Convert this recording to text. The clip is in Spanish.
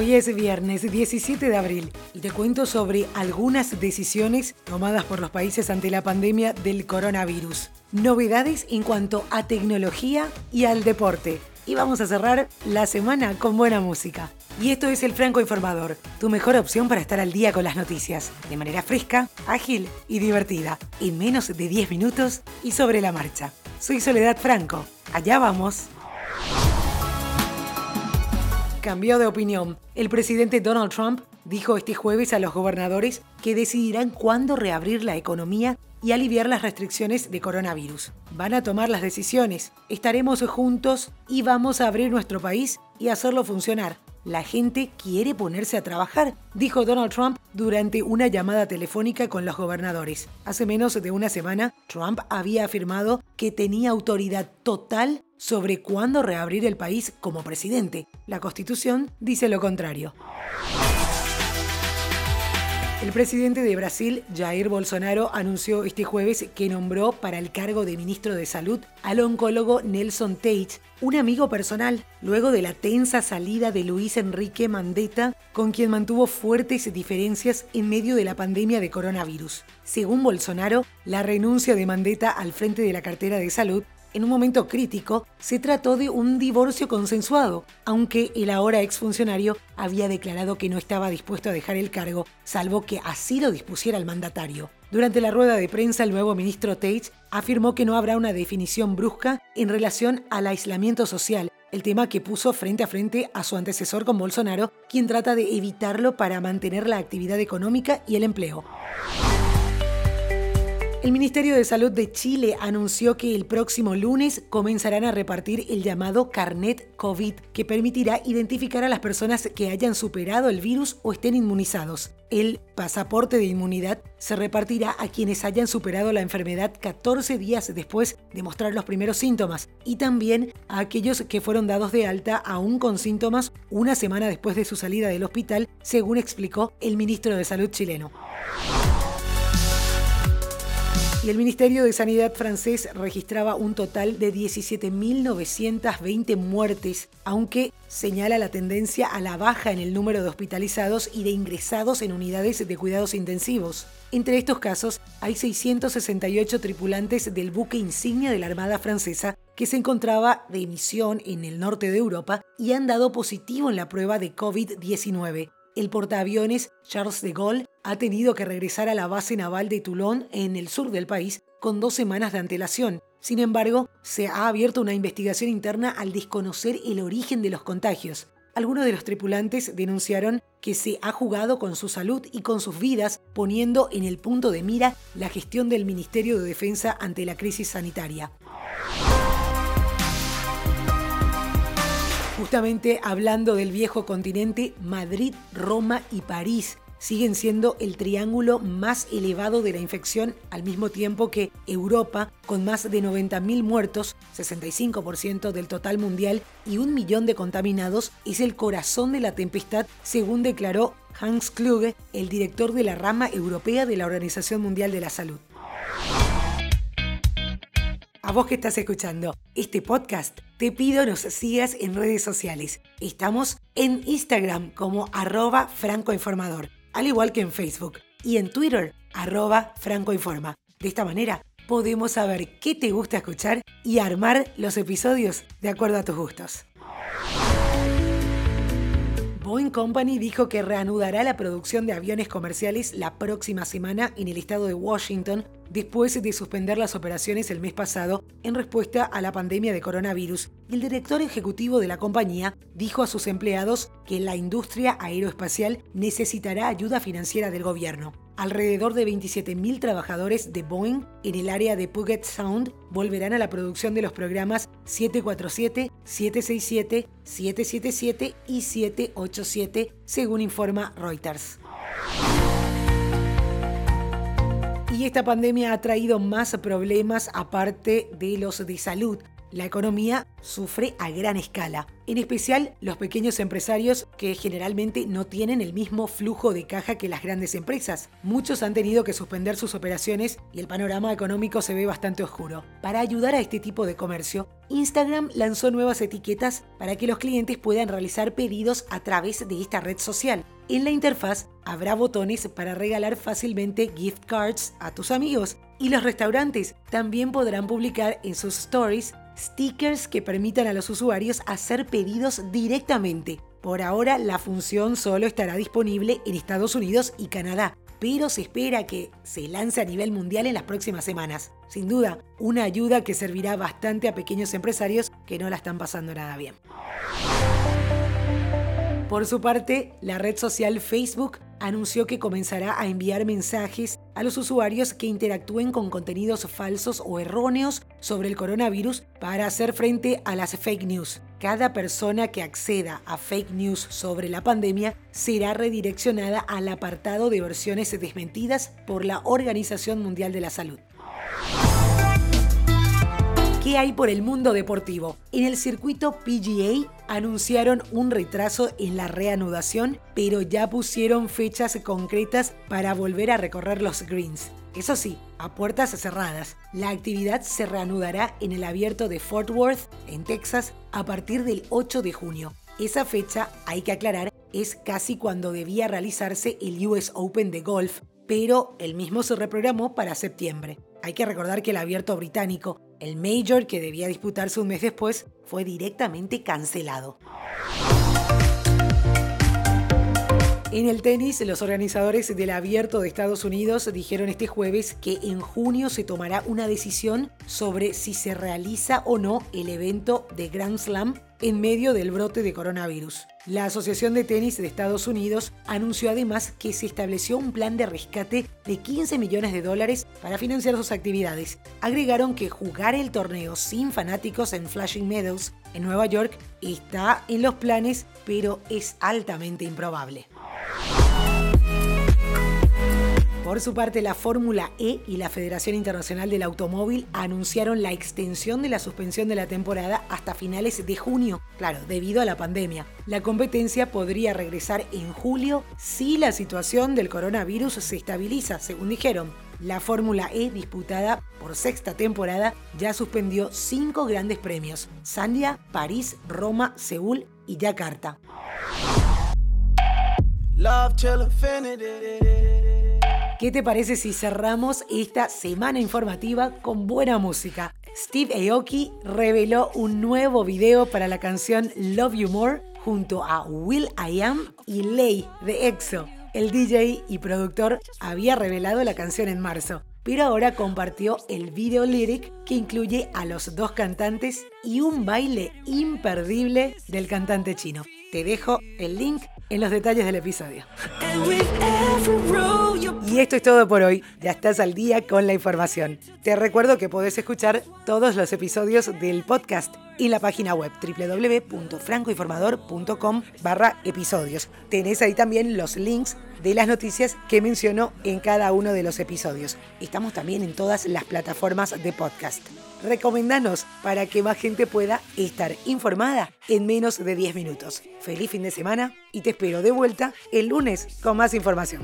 Hoy es viernes 17 de abril y te cuento sobre algunas decisiones tomadas por los países ante la pandemia del coronavirus. Novedades en cuanto a tecnología y al deporte. Y vamos a cerrar la semana con buena música. Y esto es el Franco Informador, tu mejor opción para estar al día con las noticias, de manera fresca, ágil y divertida, en menos de 10 minutos y sobre la marcha. Soy Soledad Franco. Allá vamos. Cambió de opinión. El presidente Donald Trump dijo este jueves a los gobernadores que decidirán cuándo reabrir la economía y aliviar las restricciones de coronavirus. Van a tomar las decisiones, estaremos juntos y vamos a abrir nuestro país y hacerlo funcionar. La gente quiere ponerse a trabajar, dijo Donald Trump durante una llamada telefónica con los gobernadores. Hace menos de una semana, Trump había afirmado que tenía autoridad total sobre cuándo reabrir el país como presidente. La Constitución dice lo contrario. El presidente de Brasil, Jair Bolsonaro, anunció este jueves que nombró para el cargo de ministro de Salud al oncólogo Nelson Tate, un amigo personal, luego de la tensa salida de Luis Enrique Mandetta, con quien mantuvo fuertes diferencias en medio de la pandemia de coronavirus. Según Bolsonaro, la renuncia de Mandetta al frente de la cartera de salud en un momento crítico, se trató de un divorcio consensuado, aunque el ahora exfuncionario había declarado que no estaba dispuesto a dejar el cargo, salvo que así lo dispusiera el mandatario. Durante la rueda de prensa, el nuevo ministro Tate afirmó que no habrá una definición brusca en relación al aislamiento social, el tema que puso frente a frente a su antecesor con Bolsonaro, quien trata de evitarlo para mantener la actividad económica y el empleo. El Ministerio de Salud de Chile anunció que el próximo lunes comenzarán a repartir el llamado Carnet COVID, que permitirá identificar a las personas que hayan superado el virus o estén inmunizados. El pasaporte de inmunidad se repartirá a quienes hayan superado la enfermedad 14 días después de mostrar los primeros síntomas y también a aquellos que fueron dados de alta aún con síntomas una semana después de su salida del hospital, según explicó el ministro de Salud chileno. Y el Ministerio de Sanidad francés registraba un total de 17.920 muertes, aunque señala la tendencia a la baja en el número de hospitalizados y de ingresados en unidades de cuidados intensivos. Entre estos casos, hay 668 tripulantes del buque insignia de la Armada Francesa que se encontraba de misión en el norte de Europa y han dado positivo en la prueba de COVID-19 el portaaviones Charles de Gaulle ha tenido que regresar a la base naval de Toulon en el sur del país con dos semanas de antelación. Sin embargo, se ha abierto una investigación interna al desconocer el origen de los contagios. Algunos de los tripulantes denunciaron que se ha jugado con su salud y con sus vidas, poniendo en el punto de mira la gestión del Ministerio de Defensa ante la crisis sanitaria. Justamente hablando del viejo continente, Madrid, Roma y París siguen siendo el triángulo más elevado de la infección al mismo tiempo que Europa, con más de 90.000 muertos, 65% del total mundial y un millón de contaminados, es el corazón de la tempestad, según declaró Hans Kluge, el director de la rama europea de la Organización Mundial de la Salud. A vos que estás escuchando este podcast, te pido nos sigas en redes sociales. Estamos en Instagram como arroba francoinformador, al igual que en Facebook, y en Twitter arroba francoinforma. De esta manera podemos saber qué te gusta escuchar y armar los episodios de acuerdo a tus gustos. Boeing Company dijo que reanudará la producción de aviones comerciales la próxima semana en el estado de Washington después de suspender las operaciones el mes pasado en respuesta a la pandemia de coronavirus. El director ejecutivo de la compañía dijo a sus empleados que la industria aeroespacial necesitará ayuda financiera del gobierno. Alrededor de 27.000 trabajadores de Boeing en el área de Puget Sound volverán a la producción de los programas 747, 767, 777 y 787, según informa Reuters. Y esta pandemia ha traído más problemas aparte de los de salud. La economía sufre a gran escala, en especial los pequeños empresarios que generalmente no tienen el mismo flujo de caja que las grandes empresas. Muchos han tenido que suspender sus operaciones y el panorama económico se ve bastante oscuro. Para ayudar a este tipo de comercio, Instagram lanzó nuevas etiquetas para que los clientes puedan realizar pedidos a través de esta red social. En la interfaz habrá botones para regalar fácilmente gift cards a tus amigos y los restaurantes también podrán publicar en sus stories stickers que permitan a los usuarios hacer pedidos directamente. Por ahora la función solo estará disponible en Estados Unidos y Canadá, pero se espera que se lance a nivel mundial en las próximas semanas. Sin duda, una ayuda que servirá bastante a pequeños empresarios que no la están pasando nada bien. Por su parte, la red social Facebook anunció que comenzará a enviar mensajes a los usuarios que interactúen con contenidos falsos o erróneos sobre el coronavirus para hacer frente a las fake news. Cada persona que acceda a fake news sobre la pandemia será redireccionada al apartado de versiones desmentidas por la Organización Mundial de la Salud. ¿Qué hay por el mundo deportivo? En el circuito PGA anunciaron un retraso en la reanudación, pero ya pusieron fechas concretas para volver a recorrer los greens. Eso sí, a puertas cerradas. La actividad se reanudará en el abierto de Fort Worth, en Texas, a partir del 8 de junio. Esa fecha, hay que aclarar, es casi cuando debía realizarse el US Open de golf, pero el mismo se reprogramó para septiembre. Hay que recordar que el abierto británico el Major, que debía disputarse un mes después, fue directamente cancelado. En el tenis, los organizadores del Abierto de Estados Unidos dijeron este jueves que en junio se tomará una decisión sobre si se realiza o no el evento de Grand Slam en medio del brote de coronavirus. La Asociación de Tenis de Estados Unidos anunció además que se estableció un plan de rescate de 15 millones de dólares para financiar sus actividades. Agregaron que jugar el torneo sin fanáticos en Flushing Meadows, en Nueva York, está en los planes, pero es altamente improbable. Por su parte, la Fórmula E y la Federación Internacional del Automóvil anunciaron la extensión de la suspensión de la temporada hasta finales de junio, claro, debido a la pandemia. La competencia podría regresar en julio si la situación del coronavirus se estabiliza, según dijeron. La Fórmula E, disputada por sexta temporada, ya suspendió cinco grandes premios: Sandia, París, Roma, Seúl y Yakarta. ¿Qué te parece si cerramos esta semana informativa con buena música? Steve Aoki reveló un nuevo video para la canción Love You More junto a Will I Am y Lay de EXO. El DJ y productor había revelado la canción en marzo, pero ahora compartió el video lyric que incluye a los dos cantantes y un baile imperdible del cantante chino. Te dejo el link en los detalles del episodio. Y esto es todo por hoy. Ya estás al día con la información. Te recuerdo que podés escuchar todos los episodios del podcast en la página web www.francoinformador.com barra episodios. Tenés ahí también los links de las noticias que menciono en cada uno de los episodios. Estamos también en todas las plataformas de podcast. Recomendanos para que más gente pueda estar informada en menos de 10 minutos. Feliz fin de semana y te espero de vuelta el lunes con más información.